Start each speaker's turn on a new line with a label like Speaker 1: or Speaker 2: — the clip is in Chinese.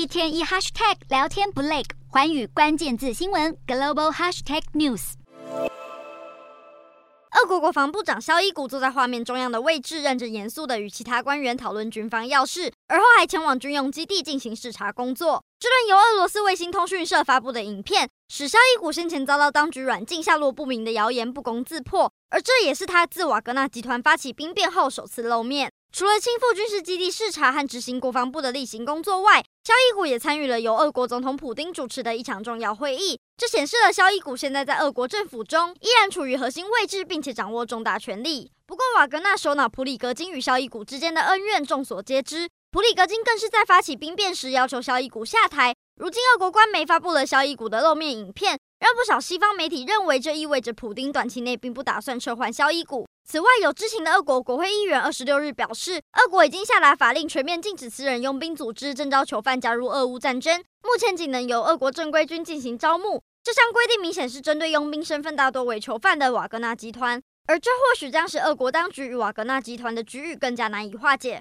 Speaker 1: 一天一 hashtag 聊天不累，环宇关键字新闻 global hashtag news。
Speaker 2: 俄国国防部长肖伊古坐在画面中央的位置，认真严肃的与其他官员讨论军方要事，而后还前往军用基地进行视察工作。这段由俄罗斯卫星通讯社发布的影片，使肖伊古先前遭到当局软禁、下落不明的谣言不攻自破，而这也是他自瓦格纳集团发起兵变后首次露面。除了亲赴军事基地视察和执行国防部的例行工作外，萧伊古也参与了由俄国总统普丁主持的一场重要会议。这显示了萧伊古现在在俄国政府中依然处于核心位置，并且掌握重大权力。不过，瓦格纳首脑普里格金与萧伊古之间的恩怨众所皆知，普里格金更是在发起兵变时要求萧伊古下台。如今，俄国官媒发布了萧伊古的露面影片，让不少西方媒体认为这意味着普丁短期内并不打算撤换萧伊古。此外，有知情的俄国国会议员二十六日表示，俄国已经下达法令，全面禁止私人佣兵组织征召囚犯加入俄乌战争。目前仅能由俄国正规军进行招募。这项规定明显是针对佣兵身份大多为囚犯的瓦格纳集团，而这或许将使俄国当局与瓦格纳集团的局域更加难以化解。